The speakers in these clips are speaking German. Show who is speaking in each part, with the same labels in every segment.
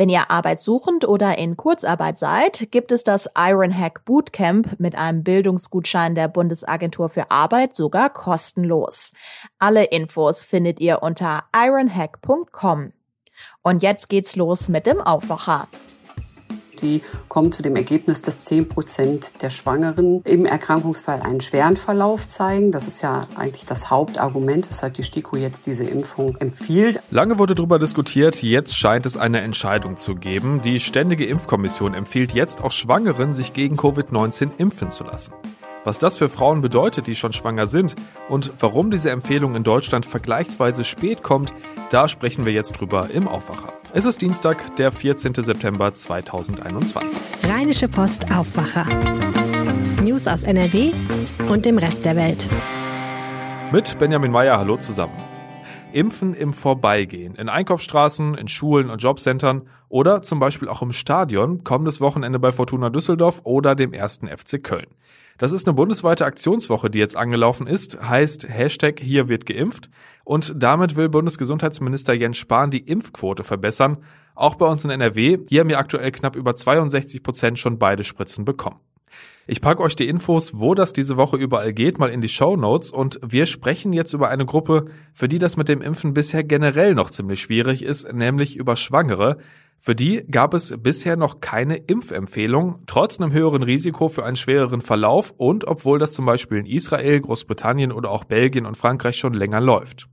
Speaker 1: Wenn ihr arbeitssuchend oder in Kurzarbeit seid, gibt es das Ironhack Bootcamp mit einem Bildungsgutschein der Bundesagentur für Arbeit sogar kostenlos. Alle Infos findet ihr unter ironhack.com. Und jetzt geht's los mit dem Aufwacher
Speaker 2: die kommen zu dem Ergebnis, dass 10 Prozent der Schwangeren im Erkrankungsfall einen schweren Verlauf zeigen. Das ist ja eigentlich das Hauptargument, weshalb die STIKO jetzt diese Impfung empfiehlt.
Speaker 3: Lange wurde darüber diskutiert, jetzt scheint es eine Entscheidung zu geben. Die Ständige Impfkommission empfiehlt jetzt auch Schwangeren, sich gegen Covid-19 impfen zu lassen. Was das für Frauen bedeutet, die schon schwanger sind und warum diese Empfehlung in Deutschland vergleichsweise spät kommt, da sprechen wir jetzt drüber im Aufwacher. Es ist Dienstag, der 14. September 2021.
Speaker 4: Rheinische Post Aufwacher. News aus NRW und dem Rest der Welt.
Speaker 3: Mit Benjamin Meyer, hallo zusammen. Impfen im Vorbeigehen, in Einkaufsstraßen, in Schulen und Jobcentern oder zum Beispiel auch im Stadion, kommendes Wochenende bei Fortuna Düsseldorf oder dem ersten FC Köln. Das ist eine bundesweite Aktionswoche, die jetzt angelaufen ist, heißt Hashtag hier wird geimpft und damit will Bundesgesundheitsminister Jens Spahn die Impfquote verbessern. Auch bei uns in NRW, hier haben wir aktuell knapp über 62 Prozent schon beide Spritzen bekommen. Ich packe euch die Infos, wo das diese Woche überall geht, mal in die Show Notes und wir sprechen jetzt über eine Gruppe, für die das mit dem Impfen bisher generell noch ziemlich schwierig ist, nämlich über Schwangere. Für die gab es bisher noch keine Impfempfehlung, trotz einem höheren Risiko für einen schwereren Verlauf und obwohl das zum Beispiel in Israel, Großbritannien oder auch Belgien und Frankreich schon länger läuft.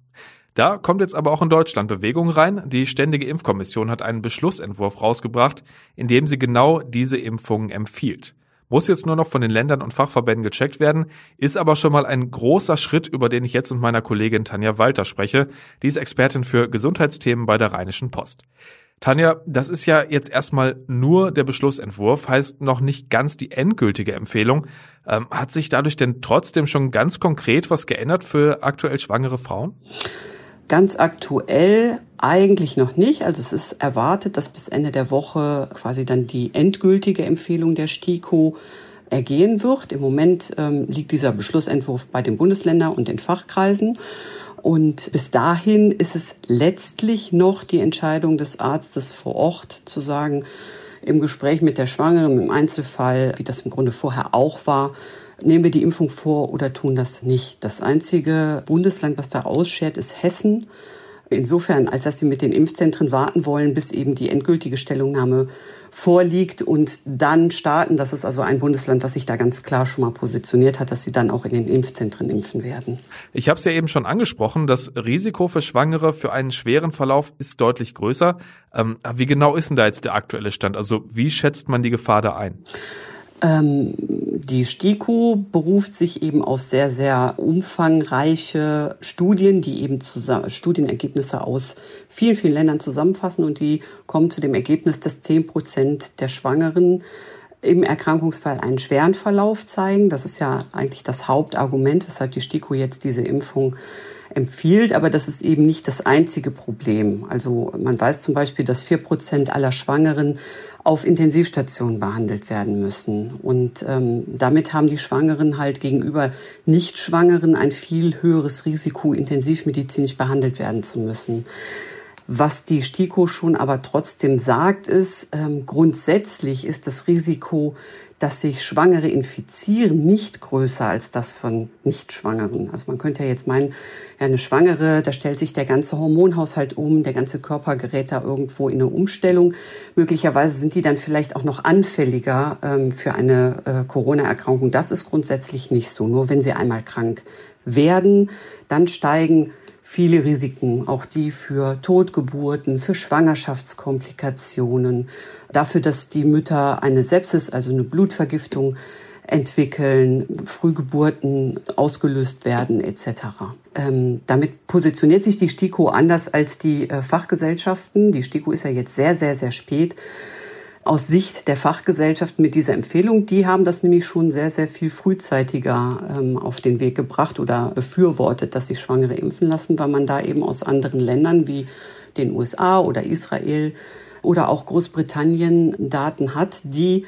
Speaker 3: Da kommt jetzt aber auch in Deutschland Bewegung rein. Die Ständige Impfkommission hat einen Beschlussentwurf rausgebracht, in dem sie genau diese Impfungen empfiehlt. Muss jetzt nur noch von den Ländern und Fachverbänden gecheckt werden, ist aber schon mal ein großer Schritt, über den ich jetzt mit meiner Kollegin Tanja Walter spreche. Die ist Expertin für Gesundheitsthemen bei der Rheinischen Post. Tanja, das ist ja jetzt erstmal nur der Beschlussentwurf, heißt noch nicht ganz die endgültige Empfehlung. Ähm, hat sich dadurch denn trotzdem schon ganz konkret was geändert für aktuell schwangere Frauen?
Speaker 2: Ganz aktuell eigentlich noch nicht. Also es ist erwartet, dass bis Ende der Woche quasi dann die endgültige Empfehlung der STIKO ergehen wird. Im Moment ähm, liegt dieser Beschlussentwurf bei den Bundesländern und den Fachkreisen. Und bis dahin ist es letztlich noch die Entscheidung des Arztes vor Ort zu sagen, im Gespräch mit der Schwangeren, im Einzelfall, wie das im Grunde vorher auch war, nehmen wir die Impfung vor oder tun das nicht. Das einzige Bundesland, was da ausschert, ist Hessen. Insofern, als dass sie mit den Impfzentren warten wollen, bis eben die endgültige Stellungnahme vorliegt und dann starten. Das ist also ein Bundesland, das sich da ganz klar schon mal positioniert hat, dass sie dann auch in den Impfzentren impfen werden.
Speaker 3: Ich habe es ja eben schon angesprochen, das Risiko für Schwangere für einen schweren Verlauf ist deutlich größer. Ähm, wie genau ist denn da jetzt der aktuelle Stand? Also wie schätzt man die Gefahr da ein?
Speaker 2: Ähm, die STIKO beruft sich eben auf sehr, sehr umfangreiche Studien, die eben zusammen, Studienergebnisse aus vielen, vielen Ländern zusammenfassen. Und die kommen zu dem Ergebnis, dass zehn Prozent der Schwangeren im Erkrankungsfall einen schweren Verlauf zeigen. Das ist ja eigentlich das Hauptargument, weshalb die STIKO jetzt diese Impfung empfiehlt, aber das ist eben nicht das einzige Problem. Also man weiß zum Beispiel, dass vier Prozent aller Schwangeren auf Intensivstationen behandelt werden müssen. Und ähm, damit haben die Schwangeren halt gegenüber Nicht-Schwangeren ein viel höheres Risiko, intensivmedizinisch behandelt werden zu müssen. Was die STIKO schon aber trotzdem sagt, ist, ähm, grundsätzlich ist das Risiko dass sich Schwangere infizieren, nicht größer als das von Nichtschwangeren. Also man könnte ja jetzt meinen, ja, eine Schwangere, da stellt sich der ganze Hormonhaushalt um, der ganze Körper gerät da irgendwo in eine Umstellung. Möglicherweise sind die dann vielleicht auch noch anfälliger ähm, für eine äh, Corona-Erkrankung. Das ist grundsätzlich nicht so. Nur wenn sie einmal krank werden, dann steigen viele Risiken, auch die für Totgeburten, für Schwangerschaftskomplikationen, dafür, dass die Mütter eine Sepsis, also eine Blutvergiftung entwickeln, Frühgeburten ausgelöst werden etc. Ähm, damit positioniert sich die STIKO anders als die äh, Fachgesellschaften. Die STIKO ist ja jetzt sehr, sehr, sehr spät aus Sicht der Fachgesellschaft mit dieser Empfehlung. Die haben das nämlich schon sehr, sehr viel frühzeitiger ähm, auf den Weg gebracht oder befürwortet, dass sich Schwangere impfen lassen, weil man da eben aus anderen Ländern wie den USA oder Israel oder auch Großbritannien Daten hat, die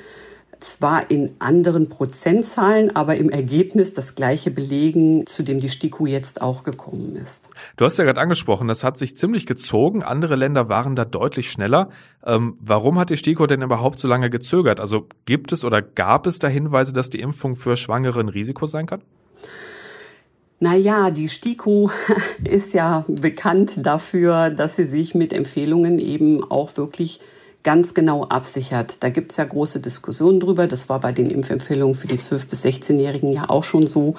Speaker 2: zwar in anderen Prozentzahlen, aber im Ergebnis das gleiche belegen, zu dem die STIKO jetzt auch gekommen ist.
Speaker 3: Du hast ja gerade angesprochen, das hat sich ziemlich gezogen. Andere Länder waren da deutlich schneller. Ähm, warum hat die STIKO denn überhaupt so lange gezögert? Also gibt es oder gab es da Hinweise, dass die Impfung für Schwangere ein Risiko sein kann?
Speaker 2: Naja, die STIKO ist ja bekannt dafür, dass sie sich mit Empfehlungen eben auch wirklich ganz genau absichert. Da gibt's ja große Diskussionen drüber. Das war bei den Impfempfehlungen für die 12- bis 16-Jährigen ja auch schon so,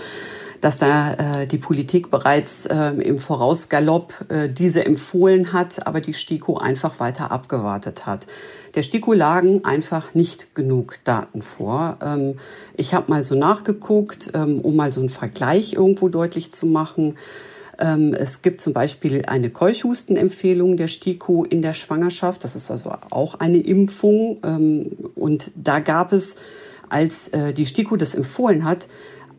Speaker 2: dass da äh, die Politik bereits äh, im Vorausgalopp äh, diese empfohlen hat, aber die STIKO einfach weiter abgewartet hat. Der STIKO lagen einfach nicht genug Daten vor. Ähm, ich habe mal so nachgeguckt, ähm, um mal so einen Vergleich irgendwo deutlich zu machen. Ähm, es gibt zum Beispiel eine Keuchhustenempfehlung der STIKO in der Schwangerschaft. Das ist also auch eine Impfung. Ähm, und da gab es, als äh, die STIKO das empfohlen hat,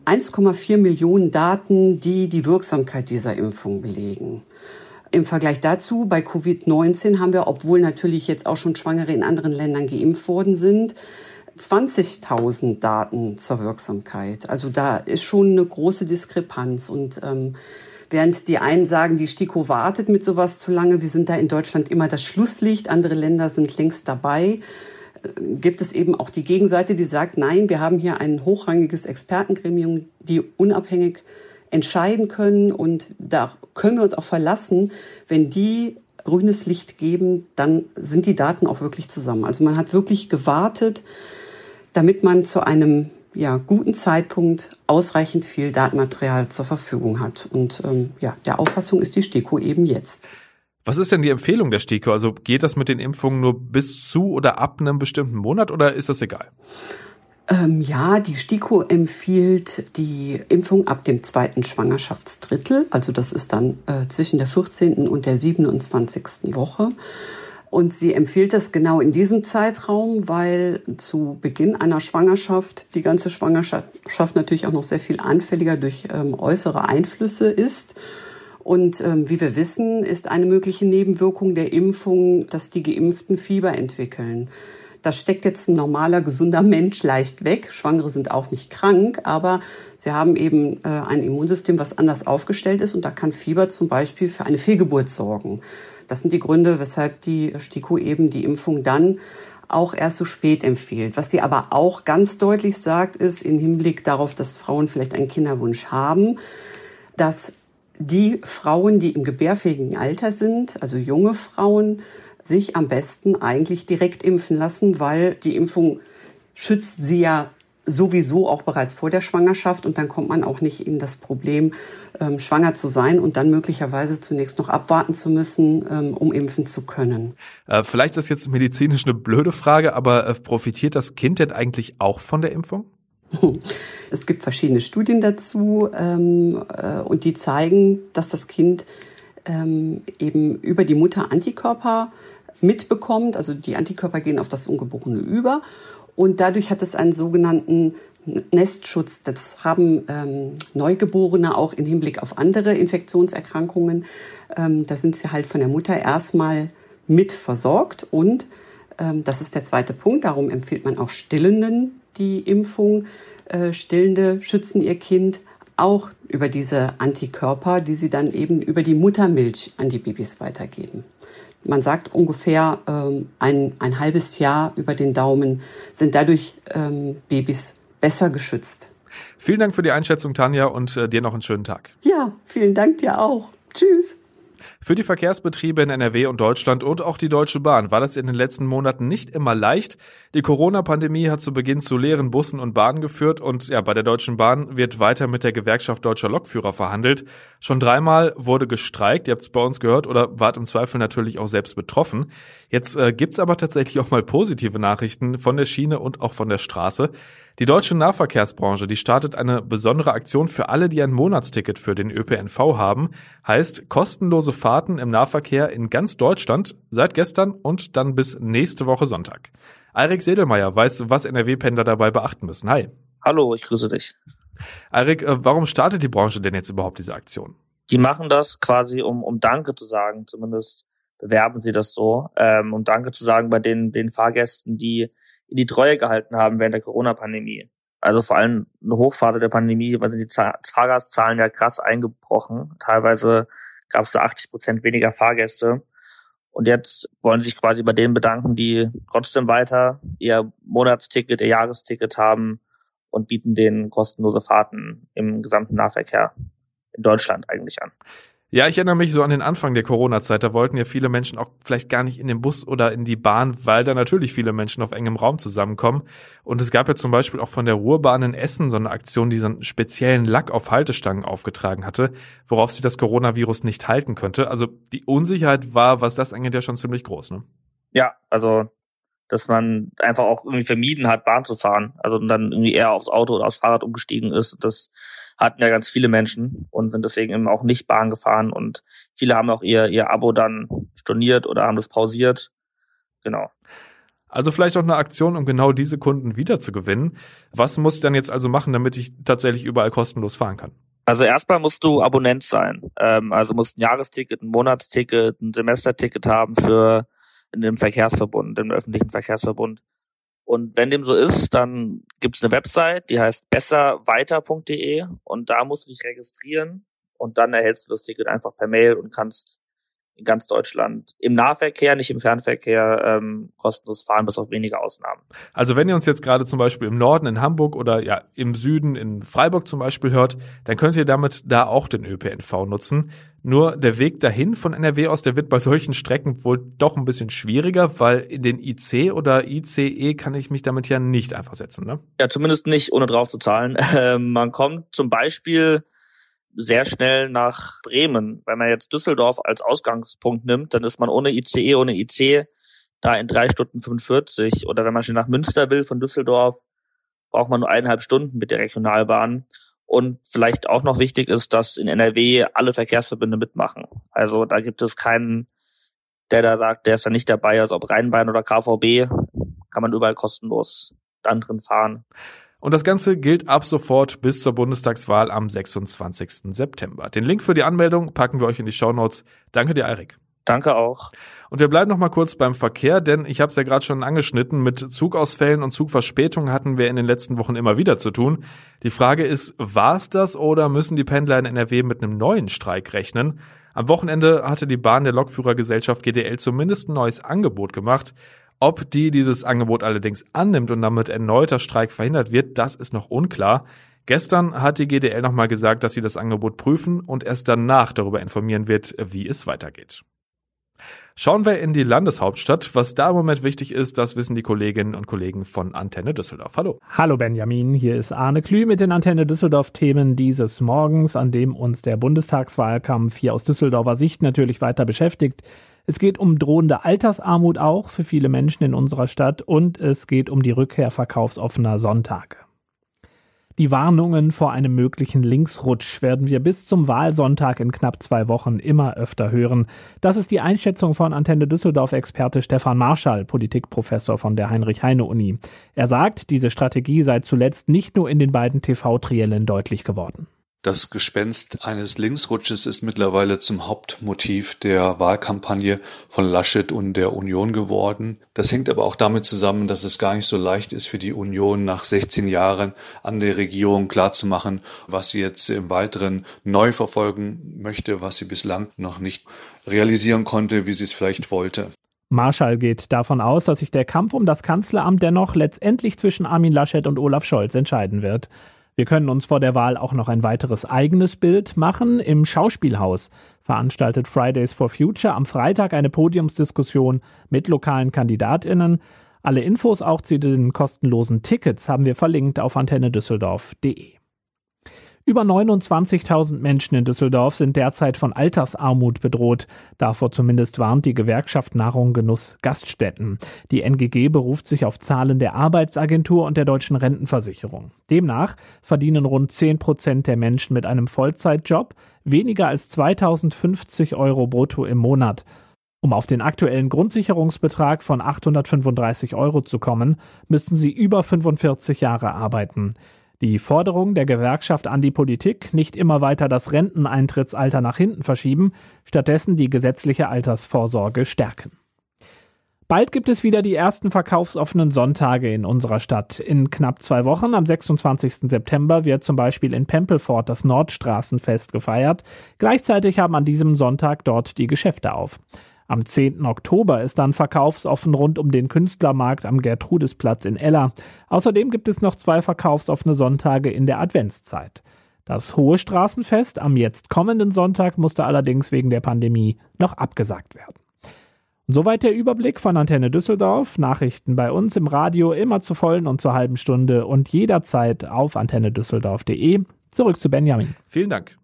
Speaker 2: 1,4 Millionen Daten, die die Wirksamkeit dieser Impfung belegen. Im Vergleich dazu, bei Covid-19 haben wir, obwohl natürlich jetzt auch schon Schwangere in anderen Ländern geimpft worden sind, 20.000 Daten zur Wirksamkeit. Also da ist schon eine große Diskrepanz. Und ähm, Während die einen sagen, die STIKO wartet mit sowas zu lange, wir sind da in Deutschland immer das Schlusslicht, andere Länder sind längst dabei, äh, gibt es eben auch die Gegenseite, die sagt, nein, wir haben hier ein hochrangiges Expertengremium, die unabhängig entscheiden können und da können wir uns auch verlassen, wenn die grünes Licht geben, dann sind die Daten auch wirklich zusammen. Also man hat wirklich gewartet, damit man zu einem ja, guten Zeitpunkt ausreichend viel Datenmaterial zur Verfügung hat. Und ähm, ja, der Auffassung ist die STIKO eben jetzt.
Speaker 3: Was ist denn die Empfehlung der STIKO? Also geht das mit den Impfungen nur bis zu oder ab einem bestimmten Monat oder ist das egal?
Speaker 2: Ähm, ja, die STIKO empfiehlt die Impfung ab dem zweiten Schwangerschaftsdrittel. Also das ist dann äh, zwischen der 14. und der 27. Woche. Und sie empfiehlt das genau in diesem Zeitraum, weil zu Beginn einer Schwangerschaft die ganze Schwangerschaft natürlich auch noch sehr viel anfälliger durch ähm, äußere Einflüsse ist. Und ähm, wie wir wissen, ist eine mögliche Nebenwirkung der Impfung, dass die Geimpften Fieber entwickeln. Das steckt jetzt ein normaler, gesunder Mensch leicht weg. Schwangere sind auch nicht krank, aber sie haben eben äh, ein Immunsystem, was anders aufgestellt ist und da kann Fieber zum Beispiel für eine Fehlgeburt sorgen. Das sind die Gründe, weshalb die STIKO eben die Impfung dann auch erst so spät empfiehlt. Was sie aber auch ganz deutlich sagt, ist im Hinblick darauf, dass Frauen vielleicht einen Kinderwunsch haben, dass die Frauen, die im gebärfähigen Alter sind, also junge Frauen, sich am besten eigentlich direkt impfen lassen, weil die Impfung schützt sie ja sowieso auch bereits vor der Schwangerschaft und dann kommt man auch nicht in das Problem, ähm, schwanger zu sein und dann möglicherweise zunächst noch abwarten zu müssen, ähm, um impfen zu können.
Speaker 3: Äh, vielleicht ist das jetzt medizinisch eine blöde Frage, aber äh, profitiert das Kind denn eigentlich auch von der Impfung?
Speaker 2: Es gibt verschiedene Studien dazu ähm, äh, und die zeigen, dass das Kind ähm, eben über die Mutter Antikörper mitbekommt. Also die Antikörper gehen auf das Ungeborene über und dadurch hat es einen sogenannten Nestschutz. Das haben ähm, Neugeborene auch im Hinblick auf andere Infektionserkrankungen. Ähm, da sind sie halt von der Mutter erstmal mit versorgt. Und ähm, das ist der zweite Punkt. Darum empfiehlt man auch Stillenden die Impfung. Äh, Stillende schützen ihr Kind auch über diese Antikörper, die sie dann eben über die Muttermilch an die Babys weitergeben man sagt ungefähr ähm, ein, ein halbes Jahr über den Daumen, sind dadurch ähm, Babys besser geschützt.
Speaker 3: Vielen Dank für die Einschätzung, Tanja, und äh, dir noch einen schönen Tag.
Speaker 2: Ja, vielen Dank dir auch. Tschüss.
Speaker 3: Für die Verkehrsbetriebe in NRW und Deutschland und auch die Deutsche Bahn war das in den letzten Monaten nicht immer leicht. Die Corona-Pandemie hat zu Beginn zu leeren Bussen und Bahnen geführt und ja, bei der Deutschen Bahn wird weiter mit der Gewerkschaft Deutscher Lokführer verhandelt. Schon dreimal wurde gestreikt, ihr habt es bei uns gehört oder wart im Zweifel natürlich auch selbst betroffen. Jetzt äh, gibt's aber tatsächlich auch mal positive Nachrichten von der Schiene und auch von der Straße. Die deutsche Nahverkehrsbranche, die startet eine besondere Aktion für alle, die ein Monatsticket für den ÖPNV haben. Heißt kostenlose Fahrten im Nahverkehr in ganz Deutschland seit gestern und dann bis nächste Woche Sonntag. Eirik Sedelmeier weiß, was NRW-Pendler dabei beachten müssen. Hi.
Speaker 5: Hallo, ich grüße dich.
Speaker 3: Eirik, äh, warum startet die Branche denn jetzt überhaupt diese Aktion?
Speaker 5: Die machen das quasi, um, um Danke zu sagen. Zumindest bewerben sie das so, ähm, um Danke zu sagen bei den, den Fahrgästen, die die Treue gehalten haben während der Corona-Pandemie. Also vor allem eine Hochphase der Pandemie, weil sind die Fahrgastzahlen ja krass eingebrochen. Teilweise gab es da 80 Prozent weniger Fahrgäste. Und jetzt wollen sie sich quasi bei denen bedanken, die trotzdem weiter ihr Monatsticket, ihr Jahresticket haben und bieten denen kostenlose Fahrten im gesamten Nahverkehr in Deutschland eigentlich an.
Speaker 3: Ja, ich erinnere mich so an den Anfang der Corona-Zeit. Da wollten ja viele Menschen auch vielleicht gar nicht in den Bus oder in die Bahn, weil da natürlich viele Menschen auf engem Raum zusammenkommen. Und es gab ja zum Beispiel auch von der Ruhrbahn in Essen so eine Aktion, die so einen speziellen Lack auf Haltestangen aufgetragen hatte, worauf sich das Coronavirus nicht halten könnte. Also die Unsicherheit war, was das angeht, ja schon ziemlich groß, ne?
Speaker 5: Ja, also dass man einfach auch irgendwie vermieden hat, Bahn zu fahren. Also dann irgendwie eher aufs Auto oder aufs Fahrrad umgestiegen ist. Das hatten ja ganz viele Menschen und sind deswegen eben auch nicht Bahn gefahren. Und viele haben auch ihr, ihr Abo dann storniert oder haben das pausiert. Genau.
Speaker 3: Also vielleicht auch eine Aktion, um genau diese Kunden wiederzugewinnen. Was muss ich dann jetzt also machen, damit ich tatsächlich überall kostenlos fahren kann?
Speaker 5: Also erstmal musst du Abonnent sein. Ähm, also musst ein Jahresticket, ein Monatsticket, ein Semesterticket haben für in dem Verkehrsverbund, im öffentlichen Verkehrsverbund. Und wenn dem so ist, dann gibt es eine Website, die heißt besserweiter.de und da musst du dich registrieren und dann erhältst du das Ticket einfach per Mail und kannst in ganz Deutschland im Nahverkehr, nicht im Fernverkehr, ähm, kostenlos fahren, bis auf wenige Ausnahmen.
Speaker 3: Also wenn ihr uns jetzt gerade zum Beispiel im Norden in Hamburg oder ja im Süden in Freiburg zum Beispiel hört, dann könnt ihr damit da auch den ÖPNV nutzen. Nur der Weg dahin von NRW aus, der wird bei solchen Strecken wohl doch ein bisschen schwieriger, weil in den IC oder ICE kann ich mich damit ja nicht einfach setzen, ne?
Speaker 5: Ja, zumindest nicht, ohne drauf zu zahlen. Ähm, man kommt zum Beispiel sehr schnell nach Bremen. Wenn man jetzt Düsseldorf als Ausgangspunkt nimmt, dann ist man ohne ICE, ohne IC da in drei Stunden 45. Oder wenn man schon nach Münster will von Düsseldorf, braucht man nur eineinhalb Stunden mit der Regionalbahn. Und vielleicht auch noch wichtig ist, dass in NRW alle Verkehrsverbünde mitmachen. Also da gibt es keinen, der da sagt, der ist da nicht dabei, also ob Rheinbahn oder KVB, kann man überall kostenlos dann drin fahren.
Speaker 3: Und das Ganze gilt ab sofort bis zur Bundestagswahl am 26. September. Den Link für die Anmeldung packen wir euch in die Show Notes. Danke dir, Erik.
Speaker 5: Danke auch.
Speaker 3: Und wir bleiben noch mal kurz beim Verkehr, denn ich habe es ja gerade schon angeschnitten, mit Zugausfällen und Zugverspätungen hatten wir in den letzten Wochen immer wieder zu tun. Die Frage ist, war es das oder müssen die Pendler in NRW mit einem neuen Streik rechnen? Am Wochenende hatte die Bahn der Lokführergesellschaft GDL zumindest ein neues Angebot gemacht. Ob die dieses Angebot allerdings annimmt und damit erneuter Streik verhindert wird, das ist noch unklar. Gestern hat die GDL nochmal gesagt, dass sie das Angebot prüfen und erst danach darüber informieren wird, wie es weitergeht. Schauen wir in die Landeshauptstadt. Was da im Moment wichtig ist, das wissen die Kolleginnen und Kollegen von Antenne Düsseldorf. Hallo.
Speaker 6: Hallo Benjamin, hier ist Arne Klü mit den Antenne Düsseldorf Themen dieses Morgens, an dem uns der Bundestagswahlkampf hier aus Düsseldorfer Sicht natürlich weiter beschäftigt. Es geht um drohende Altersarmut auch für viele Menschen in unserer Stadt und es geht um die Rückkehr verkaufsoffener Sonntage. Die Warnungen vor einem möglichen Linksrutsch werden wir bis zum Wahlsonntag in knapp zwei Wochen immer öfter hören. Das ist die Einschätzung von Antenne Düsseldorf-Experte Stefan Marschall, Politikprofessor von der Heinrich-Heine-Uni. Er sagt, diese Strategie sei zuletzt nicht nur in den beiden TV-Triellen deutlich geworden.
Speaker 7: Das Gespenst eines Linksrutsches ist mittlerweile zum Hauptmotiv der Wahlkampagne von Laschet und der Union geworden. Das hängt aber auch damit zusammen, dass es gar nicht so leicht ist für die Union nach 16 Jahren an der Regierung klarzumachen, was sie jetzt im Weiteren neu verfolgen möchte, was sie bislang noch nicht realisieren konnte, wie sie es vielleicht wollte.
Speaker 6: Marschall geht davon aus, dass sich der Kampf um das Kanzleramt dennoch letztendlich zwischen Armin Laschet und Olaf Scholz entscheiden wird. Wir können uns vor der Wahl auch noch ein weiteres eigenes Bild machen. Im Schauspielhaus veranstaltet Fridays for Future am Freitag eine Podiumsdiskussion mit lokalen Kandidatinnen. Alle Infos auch zu den kostenlosen Tickets haben wir verlinkt auf antennedüsseldorf.de. Über 29.000 Menschen in Düsseldorf sind derzeit von Altersarmut bedroht. Davor zumindest warnt die Gewerkschaft Nahrung Genuss Gaststätten. Die NGG beruft sich auf Zahlen der Arbeitsagentur und der deutschen Rentenversicherung. Demnach verdienen rund 10 Prozent der Menschen mit einem Vollzeitjob weniger als 2050 Euro brutto im Monat. Um auf den aktuellen Grundsicherungsbetrag von 835 Euro zu kommen, müssten sie über 45 Jahre arbeiten. Die Forderung der Gewerkschaft an die Politik, nicht immer weiter das Renteneintrittsalter nach hinten verschieben, stattdessen die gesetzliche Altersvorsorge stärken. Bald gibt es wieder die ersten verkaufsoffenen Sonntage in unserer Stadt. In knapp zwei Wochen, am 26. September, wird zum Beispiel in Pempelfort das Nordstraßenfest gefeiert. Gleichzeitig haben an diesem Sonntag dort die Geschäfte auf. Am 10. Oktober ist dann verkaufsoffen rund um den Künstlermarkt am Gertrudisplatz in Ella. Außerdem gibt es noch zwei verkaufsoffene Sonntage in der Adventszeit. Das Hohe Straßenfest am jetzt kommenden Sonntag musste allerdings wegen der Pandemie noch abgesagt werden. Soweit der Überblick von Antenne Düsseldorf. Nachrichten bei uns im Radio immer zu vollen und zur halben Stunde und jederzeit auf antennedüsseldorf.de. Zurück zu Benjamin.
Speaker 3: Vielen Dank.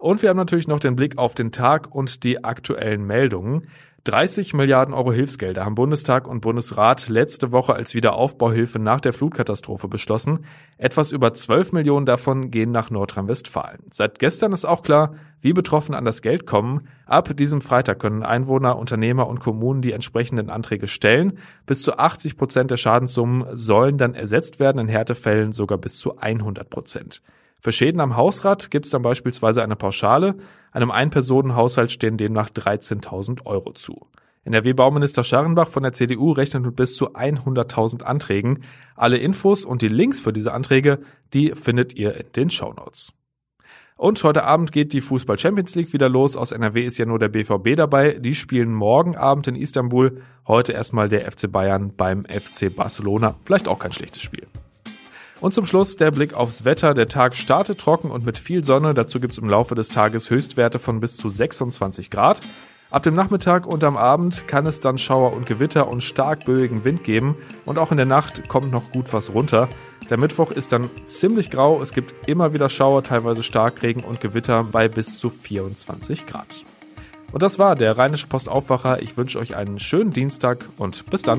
Speaker 3: Und wir haben natürlich noch den Blick auf den Tag und die aktuellen Meldungen. 30 Milliarden Euro Hilfsgelder haben Bundestag und Bundesrat letzte Woche als Wiederaufbauhilfe nach der Flutkatastrophe beschlossen. Etwas über 12 Millionen davon gehen nach Nordrhein-Westfalen. Seit gestern ist auch klar, wie betroffen an das Geld kommen. Ab diesem Freitag können Einwohner, Unternehmer und Kommunen die entsprechenden Anträge stellen. Bis zu 80 Prozent der Schadenssummen sollen dann ersetzt werden, in Härtefällen sogar bis zu 100 Prozent. Für Schäden am Hausrat gibt es dann beispielsweise eine Pauschale. Einem Ein-Personen-Haushalt stehen demnach 13.000 Euro zu. NRW-Bauminister Scharrenbach von der CDU rechnet mit bis zu 100.000 Anträgen. Alle Infos und die Links für diese Anträge, die findet ihr in den Shownotes. Und heute Abend geht die Fußball Champions League wieder los. Aus NRW ist ja nur der BVB dabei. Die spielen morgen Abend in Istanbul. Heute erstmal der FC Bayern beim FC Barcelona. Vielleicht auch kein schlechtes Spiel. Und zum Schluss der Blick aufs Wetter. Der Tag startet trocken und mit viel Sonne. Dazu gibt es im Laufe des Tages Höchstwerte von bis zu 26 Grad. Ab dem Nachmittag und am Abend kann es dann Schauer und Gewitter und stark böigen Wind geben und auch in der Nacht kommt noch gut was runter. Der Mittwoch ist dann ziemlich grau, es gibt immer wieder Schauer, teilweise Starkregen und Gewitter bei bis zu 24 Grad. Und das war der Rheinische Postaufwacher. Ich wünsche euch einen schönen Dienstag und bis dann.